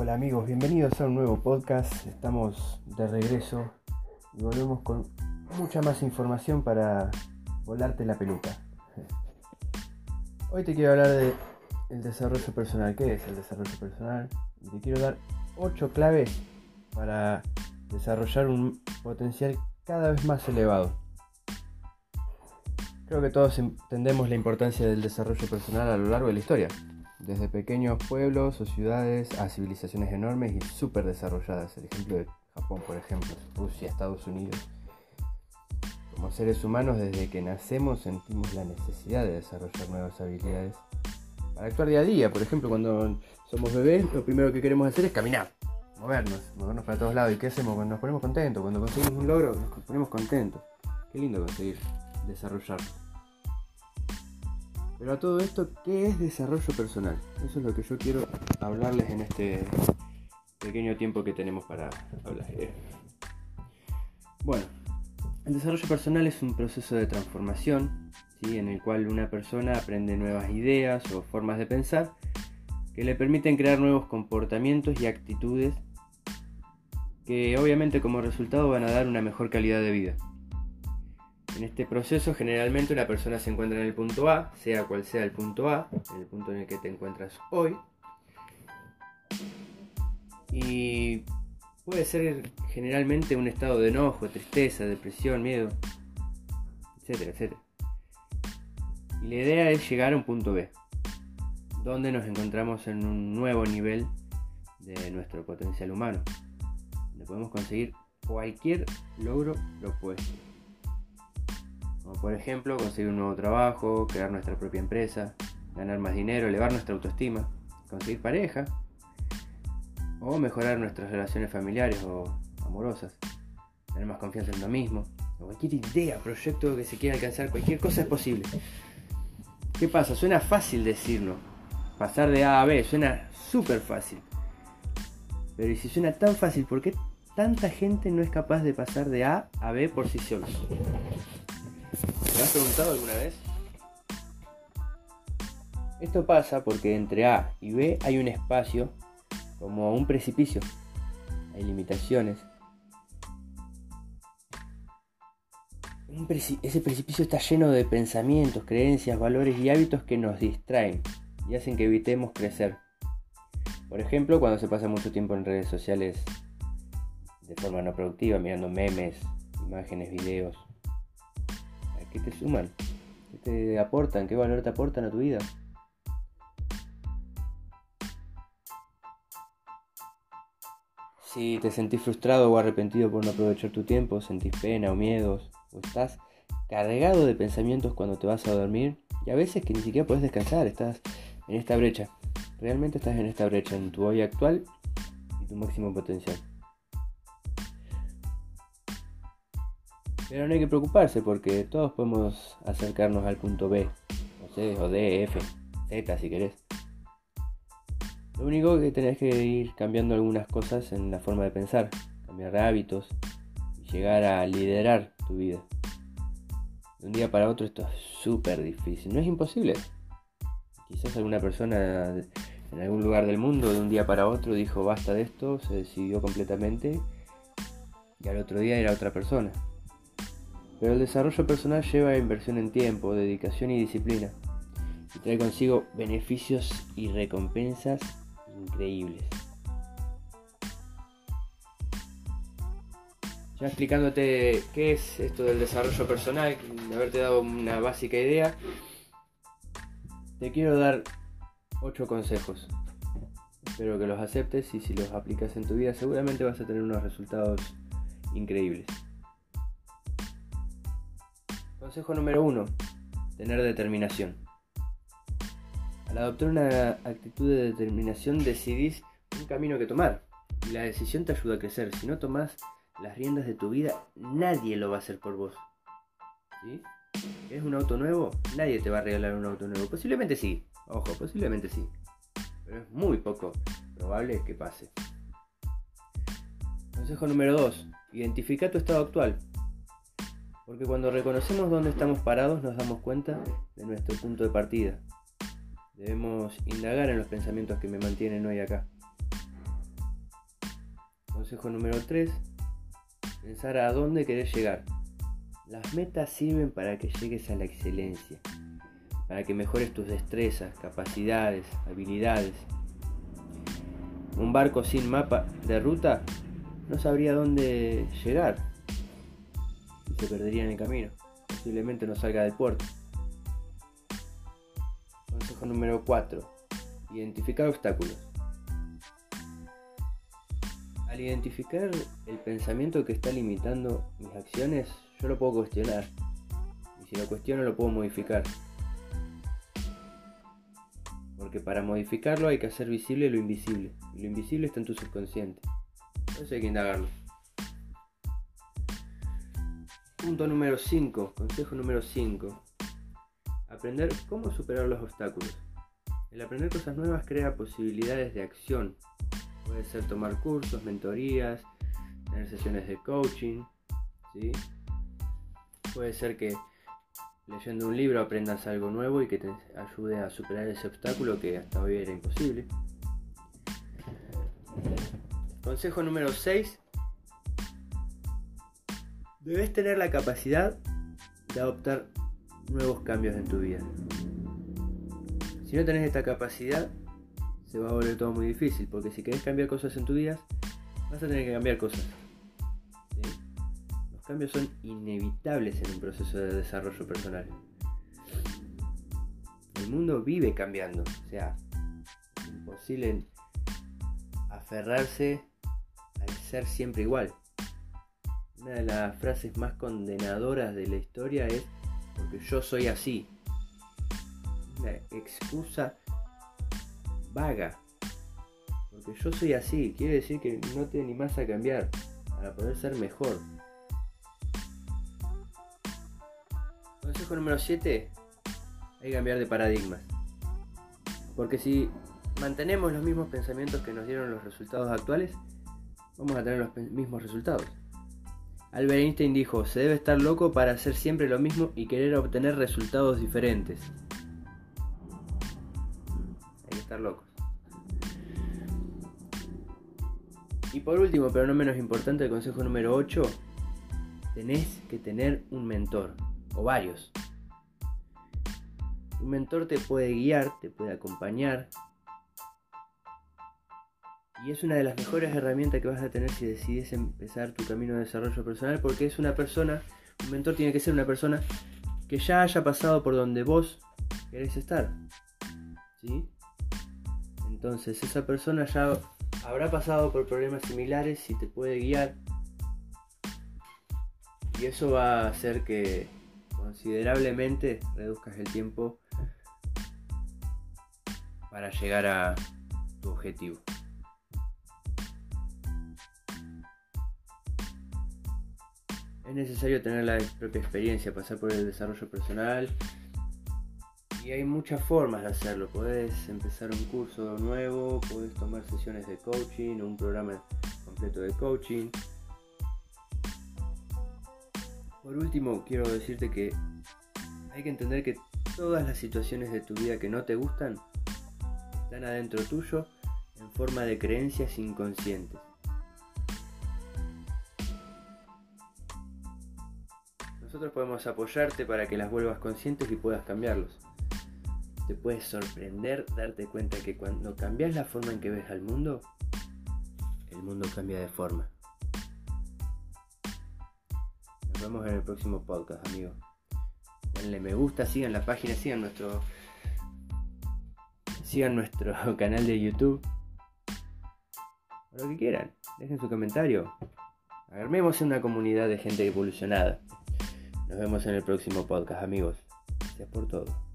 Hola amigos, bienvenidos a un nuevo podcast. Estamos de regreso y volvemos con mucha más información para volarte la peluca. Hoy te quiero hablar de el desarrollo personal. ¿Qué es el desarrollo personal? Te quiero dar 8 claves para desarrollar un potencial cada vez más elevado. Creo que todos entendemos la importancia del desarrollo personal a lo largo de la historia desde pequeños pueblos o ciudades a civilizaciones enormes y súper desarrolladas. El ejemplo de Japón, por ejemplo, Rusia, Estados Unidos. Como seres humanos, desde que nacemos sentimos la necesidad de desarrollar nuevas habilidades para actuar día a día. Por ejemplo, cuando somos bebés, lo primero que queremos hacer es caminar, movernos, movernos para todos lados. ¿Y qué hacemos? Cuando nos ponemos contentos, cuando conseguimos un logro, nos ponemos contentos. Qué lindo conseguir desarrollarlo. Pero a todo esto, ¿qué es desarrollo personal? Eso es lo que yo quiero hablarles en este pequeño tiempo que tenemos para hablar. Bueno, el desarrollo personal es un proceso de transformación, en el cual una persona aprende nuevas ideas o formas de pensar que le permiten crear nuevos comportamientos y actitudes que obviamente como resultado van a dar una mejor calidad de vida. En este proceso generalmente una persona se encuentra en el punto A, sea cual sea el punto A, en el punto en el que te encuentras hoy. Y puede ser generalmente un estado de enojo, tristeza, depresión, miedo, etcétera, etcétera. Y la idea es llegar a un punto B, donde nos encontramos en un nuevo nivel de nuestro potencial humano, donde podemos conseguir cualquier logro propuesto. Como por ejemplo conseguir un nuevo trabajo, crear nuestra propia empresa, ganar más dinero, elevar nuestra autoestima, conseguir pareja o mejorar nuestras relaciones familiares o amorosas, tener más confianza en uno mismo, cualquier idea, proyecto que se quiera alcanzar, cualquier cosa es posible. ¿Qué pasa? Suena fácil decirlo. Pasar de A a B suena súper fácil. Pero si suena tan fácil, ¿por qué tanta gente no es capaz de pasar de A a B por sí sola? ¿Te has preguntado alguna vez? Esto pasa porque entre A y B hay un espacio como un precipicio. Hay limitaciones. ese precipicio está lleno de pensamientos, creencias, valores y hábitos que nos distraen y hacen que evitemos crecer. Por ejemplo, cuando se pasa mucho tiempo en redes sociales de forma no productiva, mirando memes, imágenes, videos, ¿Qué te suman? ¿Qué te aportan? ¿Qué valor te aportan a tu vida? Si te sentís frustrado o arrepentido por no aprovechar tu tiempo, sentís pena o miedos, o estás cargado de pensamientos cuando te vas a dormir, y a veces que ni siquiera puedes descansar, estás en esta brecha. Realmente estás en esta brecha, en tu hoy actual y tu máximo potencial. Pero no hay que preocuparse porque todos podemos acercarnos al punto B, o C, o D, F, Z si querés. Lo único que tenés que ir cambiando algunas cosas en la forma de pensar, cambiar hábitos y llegar a liderar tu vida. De un día para otro esto es súper difícil, no es imposible. Quizás alguna persona en algún lugar del mundo de un día para otro dijo basta de esto, se decidió completamente y al otro día era otra persona. Pero el desarrollo personal lleva inversión en tiempo, dedicación y disciplina. Y trae consigo beneficios y recompensas increíbles. Ya explicándote qué es esto del desarrollo personal, de haberte dado una básica idea, te quiero dar 8 consejos. Espero que los aceptes y si los aplicas en tu vida seguramente vas a tener unos resultados increíbles. Consejo número 1. Tener determinación. Al adoptar una actitud de determinación decidís un camino que tomar y la decisión te ayuda a crecer. Si no tomas las riendas de tu vida, nadie lo va a hacer por vos. ¿Sí? ¿Es un auto nuevo? Nadie te va a regalar un auto nuevo. Posiblemente sí. Ojo, posiblemente sí. Pero es muy poco probable que pase. Consejo número 2. Identifica tu estado actual. Porque cuando reconocemos dónde estamos parados nos damos cuenta de nuestro punto de partida. Debemos indagar en los pensamientos que me mantienen hoy acá. Consejo número 3. Pensar a dónde querés llegar. Las metas sirven para que llegues a la excelencia, para que mejores tus destrezas, capacidades, habilidades. Un barco sin mapa de ruta no sabría dónde llegar se perdería en el camino. Posiblemente no salga del puerto. Consejo número 4. Identificar obstáculos. Al identificar el pensamiento que está limitando mis acciones, yo lo puedo cuestionar. Y si lo cuestiono lo puedo modificar. Porque para modificarlo hay que hacer visible lo invisible. Lo invisible está en tu subconsciente. Eso hay que indagarlo. Punto número 5. Consejo número 5. Aprender cómo superar los obstáculos. El aprender cosas nuevas crea posibilidades de acción. Puede ser tomar cursos, mentorías, tener sesiones de coaching. ¿sí? Puede ser que leyendo un libro aprendas algo nuevo y que te ayude a superar ese obstáculo que hasta hoy era imposible. Consejo número 6. Debes tener la capacidad de adoptar nuevos cambios en tu vida. Si no tenés esta capacidad, se va a volver todo muy difícil, porque si querés cambiar cosas en tu vida, vas a tener que cambiar cosas. Los cambios son inevitables en un proceso de desarrollo personal. El mundo vive cambiando, o sea, es imposible aferrarse ser siempre igual. Una de las frases más condenadoras de la historia es porque yo soy así. Una excusa vaga. Porque yo soy así, quiere decir que no te animás a cambiar para poder ser mejor. Consejo número 7. Hay que cambiar de paradigmas. Porque si mantenemos los mismos pensamientos que nos dieron los resultados actuales, vamos a tener los mismos resultados. Albert Einstein dijo, se debe estar loco para hacer siempre lo mismo y querer obtener resultados diferentes. Hay que estar locos. Y por último, pero no menos importante, el consejo número 8, tenés que tener un mentor, o varios. Un mentor te puede guiar, te puede acompañar, y es una de las mejores herramientas que vas a tener si decides empezar tu camino de desarrollo personal porque es una persona, un mentor tiene que ser una persona que ya haya pasado por donde vos querés estar. ¿Sí? Entonces esa persona ya habrá pasado por problemas similares y te puede guiar. Y eso va a hacer que considerablemente reduzcas el tiempo para llegar a tu objetivo. Es necesario tener la propia experiencia, pasar por el desarrollo personal. Y hay muchas formas de hacerlo. Puedes empezar un curso nuevo, puedes tomar sesiones de coaching, un programa completo de coaching. Por último, quiero decirte que hay que entender que todas las situaciones de tu vida que no te gustan están adentro tuyo en forma de creencias inconscientes. Nosotros podemos apoyarte para que las vuelvas conscientes y puedas cambiarlos. Te puedes sorprender darte cuenta que cuando cambias la forma en que ves al mundo, el mundo cambia de forma. Nos vemos en el próximo podcast, amigos. Denle me gusta, sigan la página, sigan nuestro sigan nuestro canal de YouTube. lo que quieran, dejen su comentario. Armemos una comunidad de gente evolucionada. Nos vemos en el próximo podcast, amigos. Gracias por todo.